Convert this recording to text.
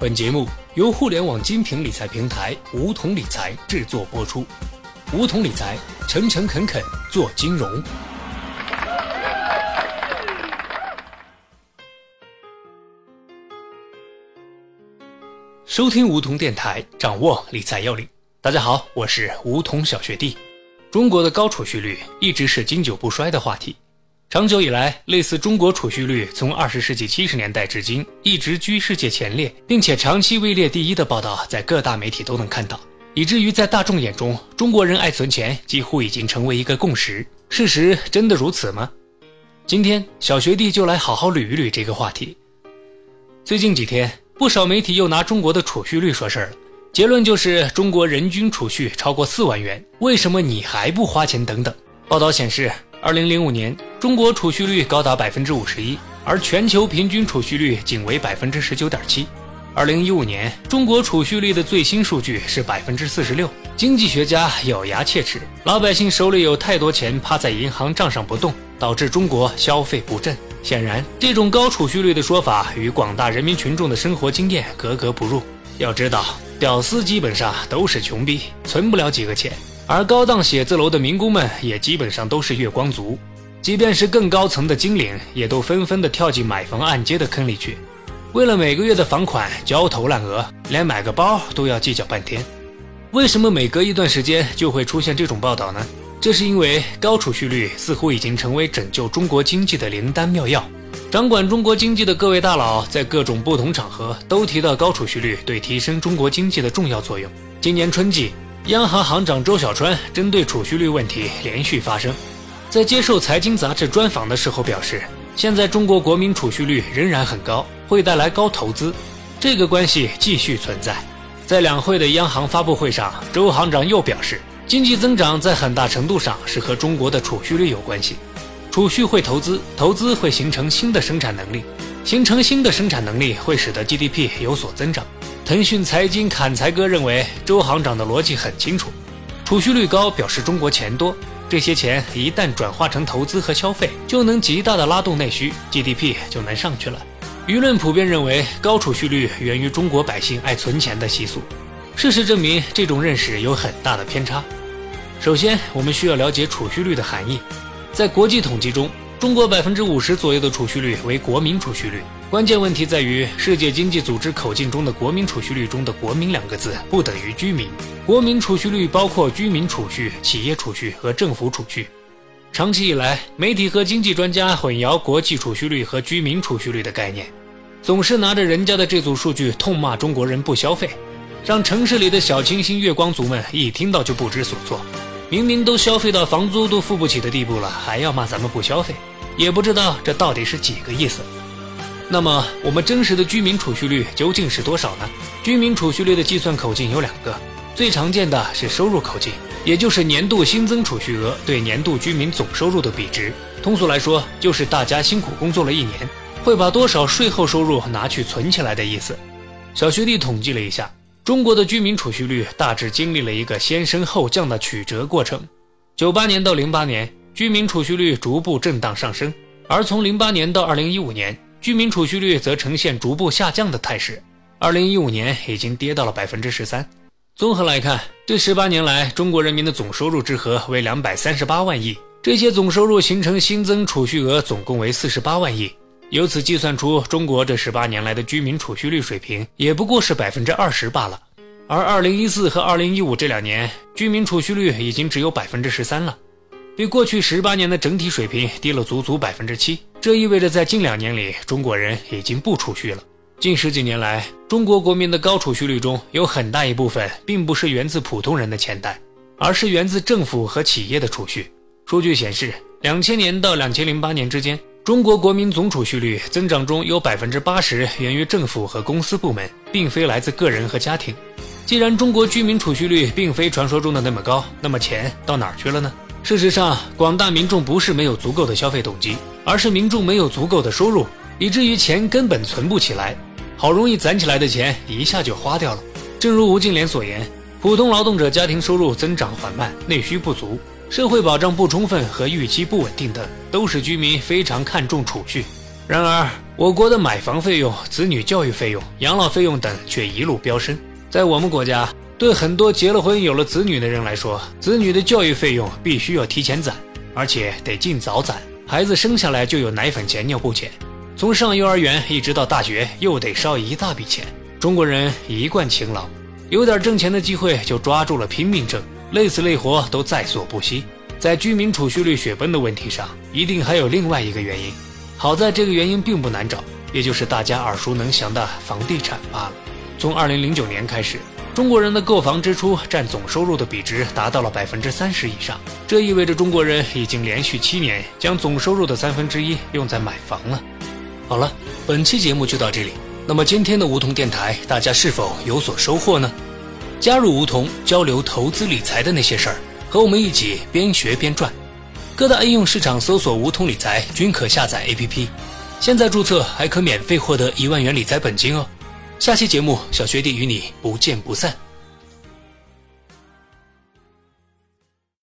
本节目由互联网精品理财平台梧桐理财制作播出。梧桐理财，诚诚恳恳做金融。收听梧桐电台，掌握理财要领。大家好，我是梧桐小学弟。中国的高储蓄率一直是经久不衰的话题。长久以来，类似中国储蓄率从二十世纪七十年代至今一直居世界前列，并且长期位列第一的报道，在各大媒体都能看到，以至于在大众眼中，中国人爱存钱几乎已经成为一个共识。事实真的如此吗？今天小学弟就来好好捋一捋这个话题。最近几天，不少媒体又拿中国的储蓄率说事儿了，结论就是中国人均储蓄超过四万元，为什么你还不花钱？等等。报道显示。二零零五年，中国储蓄率高达百分之五十一，而全球平均储蓄率仅为百分之十九点七。二零一五年，中国储蓄率的最新数据是百分之四十六。经济学家咬牙切齿，老百姓手里有太多钱趴在银行账上不动，导致中国消费不振。显然，这种高储蓄率的说法与广大人民群众的生活经验格格不入。要知道，屌丝基本上都是穷逼，存不了几个钱。而高档写字楼的民工们也基本上都是月光族，即便是更高层的金领，也都纷纷的跳进买房按揭的坑里去。为了每个月的房款焦头烂额，连买个包都要计较半天。为什么每隔一段时间就会出现这种报道呢？这是因为高储蓄率似乎已经成为拯救中国经济的灵丹妙药。掌管中国经济的各位大佬在各种不同场合都提到高储蓄率对提升中国经济的重要作用。今年春季。央行行长周小川针对储蓄率问题连续发声，在接受财经杂志专访的时候表示，现在中国国民储蓄率仍然很高，会带来高投资，这个关系继续存在。在两会的央行发布会上，周行长又表示，经济增长在很大程度上是和中国的储蓄率有关系，储蓄会投资，投资会形成新的生产能力，形成新的生产能力会使得 GDP 有所增长。腾讯财经砍财哥认为，周行长的逻辑很清楚，储蓄率高表示中国钱多，这些钱一旦转化成投资和消费，就能极大的拉动内需，GDP 就能上去了。舆论普遍认为，高储蓄率源于中国百姓爱存钱的习俗。事实证明，这种认识有很大的偏差。首先，我们需要了解储蓄率的含义，在国际统计中。中国百分之五十左右的储蓄率为国民储蓄率，关键问题在于世界经济组织口径中的国民储蓄率中的“国民”两个字不等于居民。国民储蓄率包括居民储蓄、企业储蓄和政府储蓄。长期以来，媒体和经济专家混淆国际储蓄率和居民储蓄率的概念，总是拿着人家的这组数据痛骂中国人不消费，让城市里的小清新月光族们一听到就不知所措。明明都消费到房租都付不起的地步了，还要骂咱们不消费？也不知道这到底是几个意思。那么，我们真实的居民储蓄率究竟是多少呢？居民储蓄率的计算口径有两个，最常见的是收入口径，也就是年度新增储蓄额对年度居民总收入的比值。通俗来说，就是大家辛苦工作了一年，会把多少税后收入拿去存起来的意思。小学弟统计了一下，中国的居民储蓄率大致经历了一个先升后降的曲折过程。九八年到零八年。居民储蓄率逐步震荡上升，而从零八年到二零一五年，居民储蓄率则呈现逐步下降的态势。二零一五年已经跌到了百分之十三。综合来看，这十八年来，中国人民的总收入之和为两百三十八万亿，这些总收入形成新增储蓄额总共为四十八万亿。由此计算出，中国这十八年来的居民储蓄率水平也不过是百分之二十罢了。而二零一四和二零一五这两年，居民储蓄率已经只有百分之十三了。比过去十八年的整体水平低了足足百分之七，这意味着在近两年里，中国人已经不储蓄了。近十几年来，中国国民的高储蓄率中有很大一部分并不是源自普通人的钱袋，而是源自政府和企业的储蓄。数据显示，两千年到两千零八年之间，中国国民总储蓄率增长中有百分之八十源于政府和公司部门，并非来自个人和家庭。既然中国居民储蓄率并非传说中的那么高，那么钱到哪儿去了呢？事实上，广大民众不是没有足够的消费动机，而是民众没有足够的收入，以至于钱根本存不起来。好容易攒起来的钱一下就花掉了。正如吴敬琏所言，普通劳动者家庭收入增长缓慢、内需不足、社会保障不充分和预期不稳定等，都使居民非常看重储蓄。然而，我国的买房费用、子女教育费用、养老费用等却一路飙升。在我们国家，对很多结了婚、有了子女的人来说，子女的教育费用必须要提前攒，而且得尽早攒。孩子生下来就有奶粉钱、尿布钱，从上幼儿园一直到大学，又得烧一大笔钱。中国人一贯勤劳，有点挣钱的机会就抓住了拼命挣，累死累活都在所不惜。在居民储蓄率雪崩的问题上，一定还有另外一个原因。好在这个原因并不难找，也就是大家耳熟能详的房地产罢了。从二零零九年开始，中国人的购房支出占总收入的比值达到了百分之三十以上，这意味着中国人已经连续七年将总收入的三分之一用在买房了。好了，本期节目就到这里。那么今天的梧桐电台，大家是否有所收获呢？加入梧桐，交流投资理财的那些事儿，和我们一起边学边赚。各大应用市场搜索“梧桐理财”均可下载 APP，现在注册还可免费获得一万元理财本金哦。下期节目，小学弟与你不见不散。